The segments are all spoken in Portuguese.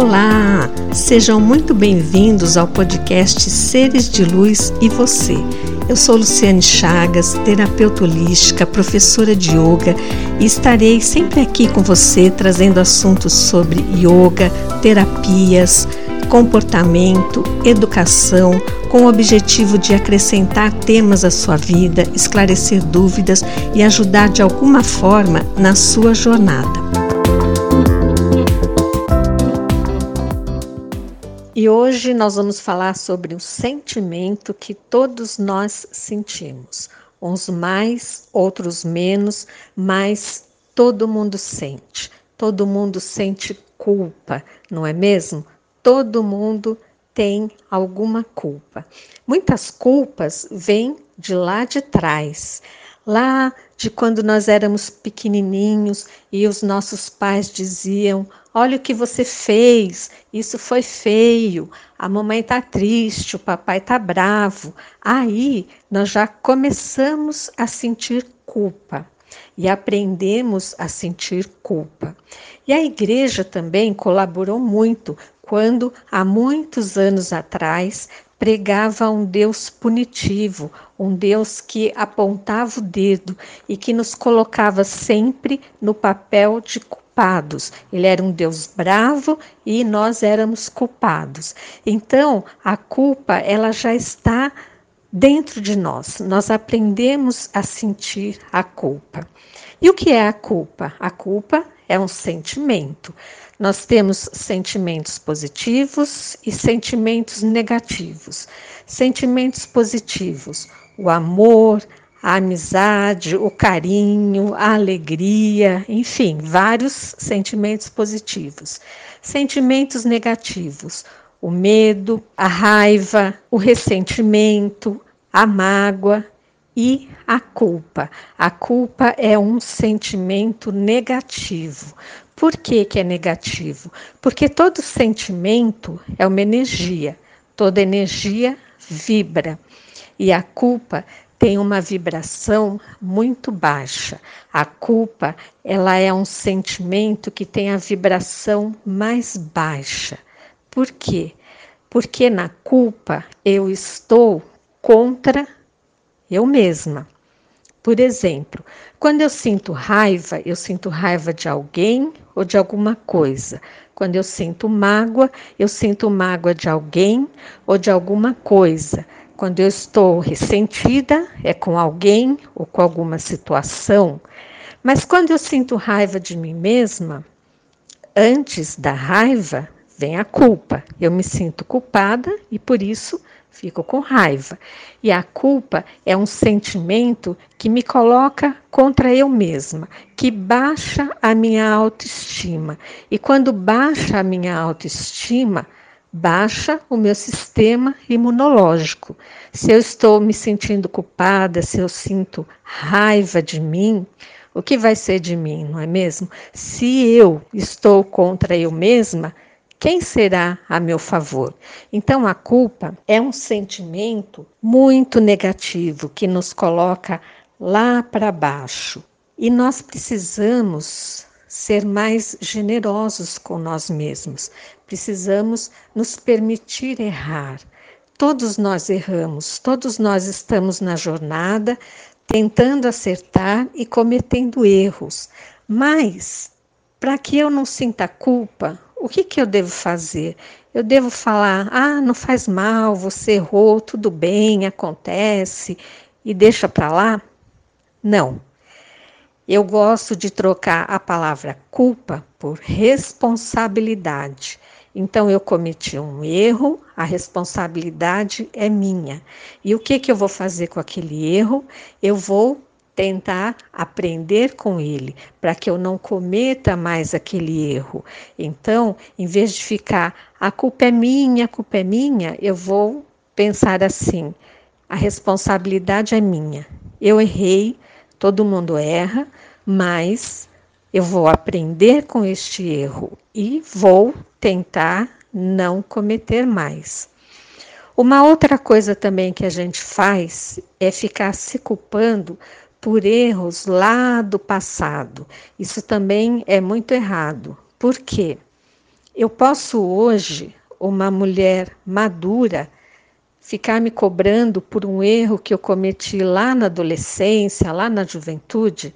Olá! Sejam muito bem-vindos ao podcast Seres de Luz e Você. Eu sou Luciane Chagas, terapeuta holística, professora de yoga e estarei sempre aqui com você trazendo assuntos sobre yoga, terapias, comportamento, educação, com o objetivo de acrescentar temas à sua vida, esclarecer dúvidas e ajudar de alguma forma na sua jornada. E hoje nós vamos falar sobre um sentimento que todos nós sentimos, uns mais, outros menos, mas todo mundo sente. Todo mundo sente culpa, não é mesmo? Todo mundo tem alguma culpa. Muitas culpas vêm de lá de trás, lá de quando nós éramos pequenininhos e os nossos pais diziam: Olha o que você fez, isso foi feio, a mamãe está triste, o papai está bravo. Aí nós já começamos a sentir culpa e aprendemos a sentir culpa. E a igreja também colaborou muito quando, há muitos anos atrás, pregava um Deus punitivo, um Deus que apontava o dedo e que nos colocava sempre no papel de culpados. Ele era um Deus bravo e nós éramos culpados. Então, a culpa, ela já está dentro de nós. Nós aprendemos a sentir a culpa. E o que é a culpa? A culpa é um sentimento. Nós temos sentimentos positivos e sentimentos negativos. Sentimentos positivos, o amor, a amizade, o carinho, a alegria, enfim, vários sentimentos positivos. Sentimentos negativos, o medo, a raiva, o ressentimento, a mágoa e a culpa. A culpa é um sentimento negativo. Por que, que é negativo? Porque todo sentimento é uma energia, toda energia vibra. E a culpa tem uma vibração muito baixa. A culpa, ela é um sentimento que tem a vibração mais baixa. Por quê? Porque na culpa eu estou contra eu mesma. Por exemplo, quando eu sinto raiva, eu sinto raiva de alguém ou de alguma coisa. Quando eu sinto mágoa, eu sinto mágoa de alguém ou de alguma coisa. Quando eu estou ressentida, é com alguém ou com alguma situação. Mas quando eu sinto raiva de mim mesma, antes da raiva vem a culpa. Eu me sinto culpada e por isso fico com raiva. E a culpa é um sentimento que me coloca contra eu mesma, que baixa a minha autoestima. E quando baixa a minha autoestima, baixa o meu sistema imunológico. Se eu estou me sentindo culpada, se eu sinto raiva de mim, o que vai ser de mim, não é mesmo? Se eu estou contra eu mesma, quem será a meu favor? Então, a culpa é um sentimento muito negativo que nos coloca lá para baixo. E nós precisamos ser mais generosos com nós mesmos. Precisamos nos permitir errar. Todos nós erramos, todos nós estamos na jornada tentando acertar e cometendo erros. Mas, para que eu não sinta culpa, o que, que eu devo fazer? Eu devo falar: ah, não faz mal, você errou, tudo bem, acontece, e deixa para lá? Não. Eu gosto de trocar a palavra culpa por responsabilidade. Então eu cometi um erro, a responsabilidade é minha. E o que que eu vou fazer com aquele erro? Eu vou tentar aprender com ele, para que eu não cometa mais aquele erro. Então, em vez de ficar a culpa é minha, a culpa é minha, eu vou pensar assim: a responsabilidade é minha. Eu errei, todo mundo erra, mas eu vou aprender com este erro e vou tentar não cometer mais. Uma outra coisa também que a gente faz é ficar se culpando por erros lá do passado. Isso também é muito errado. Por quê? Eu posso hoje, uma mulher madura, ficar me cobrando por um erro que eu cometi lá na adolescência, lá na juventude?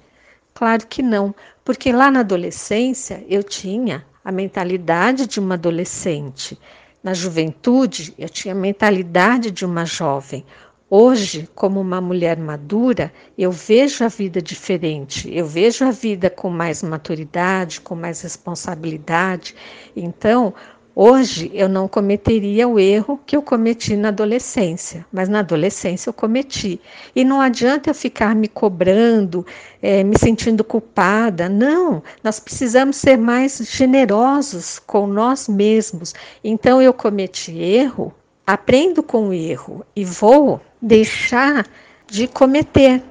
Claro que não, porque lá na adolescência eu tinha a mentalidade de uma adolescente. Na juventude, eu tinha a mentalidade de uma jovem. Hoje, como uma mulher madura, eu vejo a vida diferente, eu vejo a vida com mais maturidade, com mais responsabilidade. Então, Hoje eu não cometeria o erro que eu cometi na adolescência, mas na adolescência eu cometi. E não adianta eu ficar me cobrando, é, me sentindo culpada. Não, nós precisamos ser mais generosos com nós mesmos. Então eu cometi erro, aprendo com o erro e vou deixar de cometer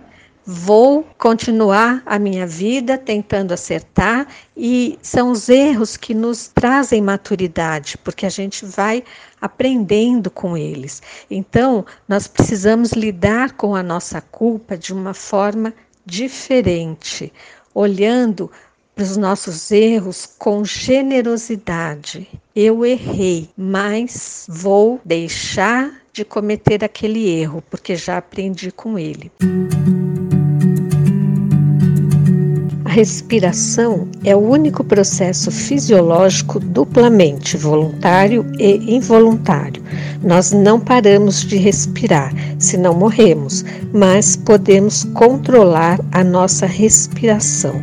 vou continuar a minha vida tentando acertar e são os erros que nos trazem maturidade, porque a gente vai aprendendo com eles. Então, nós precisamos lidar com a nossa culpa de uma forma diferente, olhando para os nossos erros com generosidade. Eu errei, mas vou deixar de cometer aquele erro, porque já aprendi com ele. respiração é o único processo fisiológico duplamente voluntário e involuntário. Nós não paramos de respirar, senão morremos, mas podemos controlar a nossa respiração,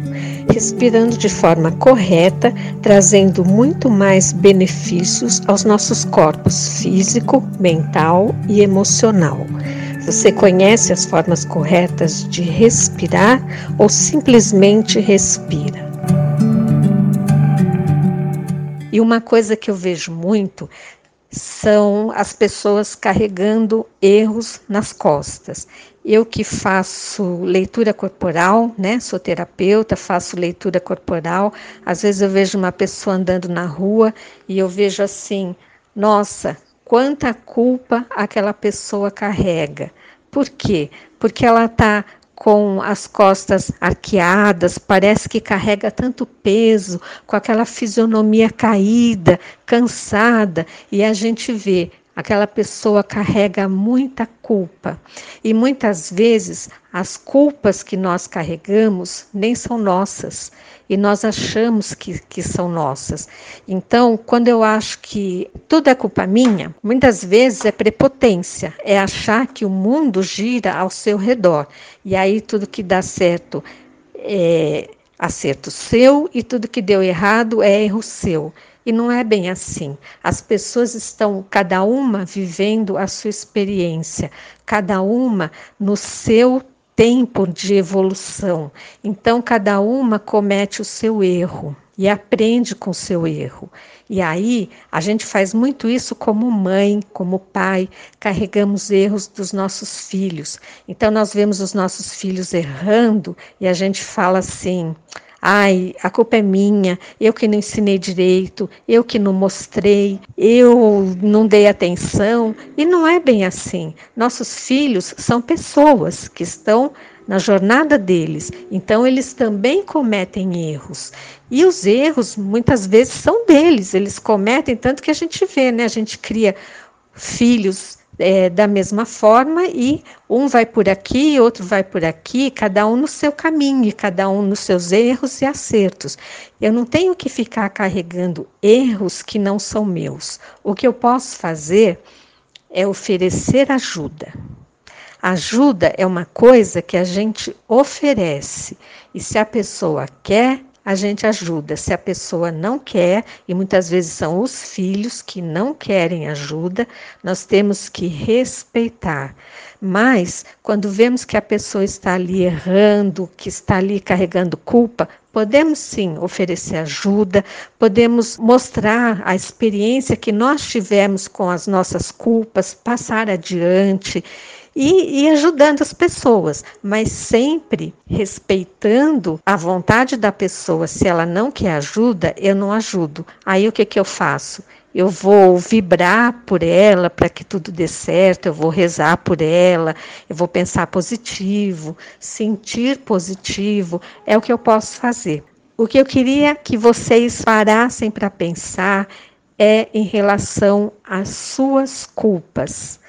respirando de forma correta, trazendo muito mais benefícios aos nossos corpos físico, mental e emocional. Você conhece as formas corretas de respirar ou simplesmente respira? E uma coisa que eu vejo muito são as pessoas carregando erros nas costas. Eu que faço leitura corporal, né? Sou terapeuta, faço leitura corporal. Às vezes eu vejo uma pessoa andando na rua e eu vejo assim: nossa, quanta culpa aquela pessoa carrega. Por quê? Porque ela está com as costas arqueadas, parece que carrega tanto peso, com aquela fisionomia caída, cansada, e a gente vê aquela pessoa carrega muita culpa. E muitas vezes as culpas que nós carregamos nem são nossas e nós achamos que, que são nossas. Então, quando eu acho que tudo é culpa minha, muitas vezes é prepotência, é achar que o mundo gira ao seu redor e aí tudo que dá certo é acerto seu e tudo que deu errado é erro seu. E não é bem assim. As pessoas estão, cada uma, vivendo a sua experiência, cada uma no seu tempo de evolução. Então, cada uma comete o seu erro e aprende com o seu erro. E aí, a gente faz muito isso como mãe, como pai, carregamos erros dos nossos filhos. Então, nós vemos os nossos filhos errando e a gente fala assim: ai, a culpa é minha, eu que não ensinei direito, eu que não mostrei, eu não dei atenção. E não é bem assim. Nossos filhos são pessoas que estão na jornada deles, então eles também cometem erros. E os erros muitas vezes são deles, eles cometem tanto que a gente vê, né? A gente cria filhos é, da mesma forma e um vai por aqui, outro vai por aqui, cada um no seu caminho, cada um nos seus erros e acertos. Eu não tenho que ficar carregando erros que não são meus. O que eu posso fazer é oferecer ajuda. Ajuda é uma coisa que a gente oferece e se a pessoa quer, a gente ajuda. Se a pessoa não quer, e muitas vezes são os filhos que não querem ajuda, nós temos que respeitar. Mas, quando vemos que a pessoa está ali errando, que está ali carregando culpa, podemos sim oferecer ajuda, podemos mostrar a experiência que nós tivemos com as nossas culpas, passar adiante e, e ajudando as pessoas, mas sempre respeitando a vontade da pessoa. Se ela não quer ajuda, eu não ajudo. Aí o que, que eu faço? eu vou vibrar por ela para que tudo dê certo, eu vou rezar por ela, eu vou pensar positivo, sentir positivo, é o que eu posso fazer. O que eu queria que vocês parassem para pensar é em relação às suas culpas.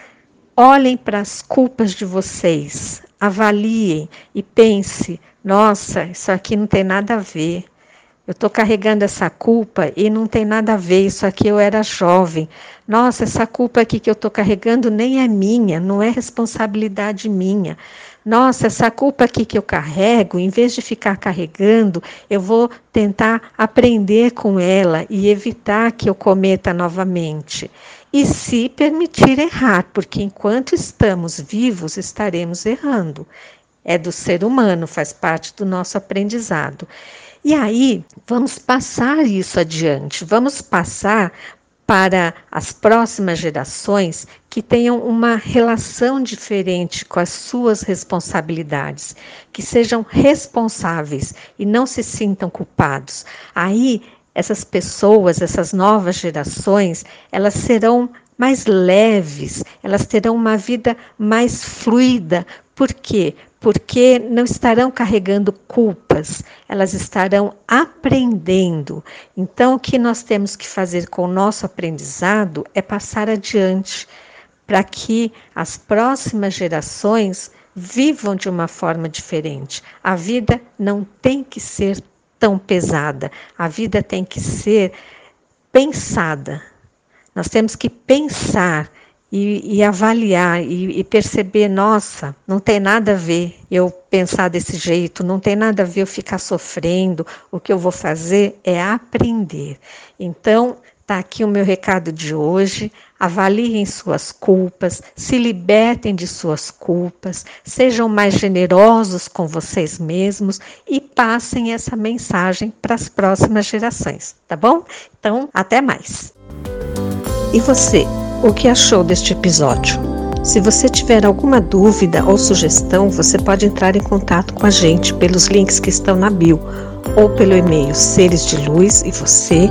Olhem para as culpas de vocês, avaliem e pense: nossa, isso aqui não tem nada a ver. Eu estou carregando essa culpa e não tem nada a ver. Isso aqui eu era jovem. Nossa, essa culpa aqui que eu estou carregando nem é minha, não é responsabilidade minha. Nossa, essa culpa aqui que eu carrego, em vez de ficar carregando, eu vou tentar aprender com ela e evitar que eu cometa novamente. E se permitir errar, porque enquanto estamos vivos, estaremos errando. É do ser humano, faz parte do nosso aprendizado. E aí, vamos passar isso adiante, vamos passar para as próximas gerações que tenham uma relação diferente com as suas responsabilidades, que sejam responsáveis e não se sintam culpados. Aí, essas pessoas, essas novas gerações, elas serão mais leves, elas terão uma vida mais fluida. Por quê? porque não estarão carregando culpas, elas estarão aprendendo. Então, o que nós temos que fazer com o nosso aprendizado é passar adiante, para que as próximas gerações vivam de uma forma diferente. A vida não tem que ser tão pesada, a vida tem que ser pensada. Nós temos que pensar e, e avaliar e, e, perceber, nossa, não tem nada a ver eu pensar desse jeito, não tem nada a ver eu ficar sofrendo. O que eu vou fazer é aprender. Então, tá aqui o meu recado de hoje. Avaliem suas culpas, se libertem de suas culpas, sejam mais generosos com vocês mesmos e passem essa mensagem para as próximas gerações, tá bom? Então, até mais. E você? o que achou deste episódio. Se você tiver alguma dúvida ou sugestão, você pode entrar em contato com a gente pelos links que estão na bio ou pelo e-mail seres de luz e você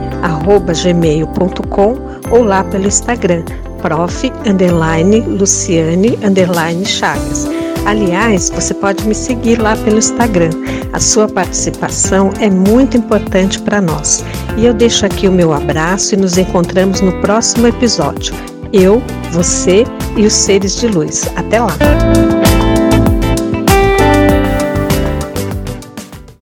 gmail.com ou lá pelo Instagram prof underline Luciane underline Chagas. Aliás, você pode me seguir lá pelo Instagram. A sua participação é muito importante para nós. E eu deixo aqui o meu abraço e nos encontramos no próximo episódio eu, você e os seres de luz. Até lá!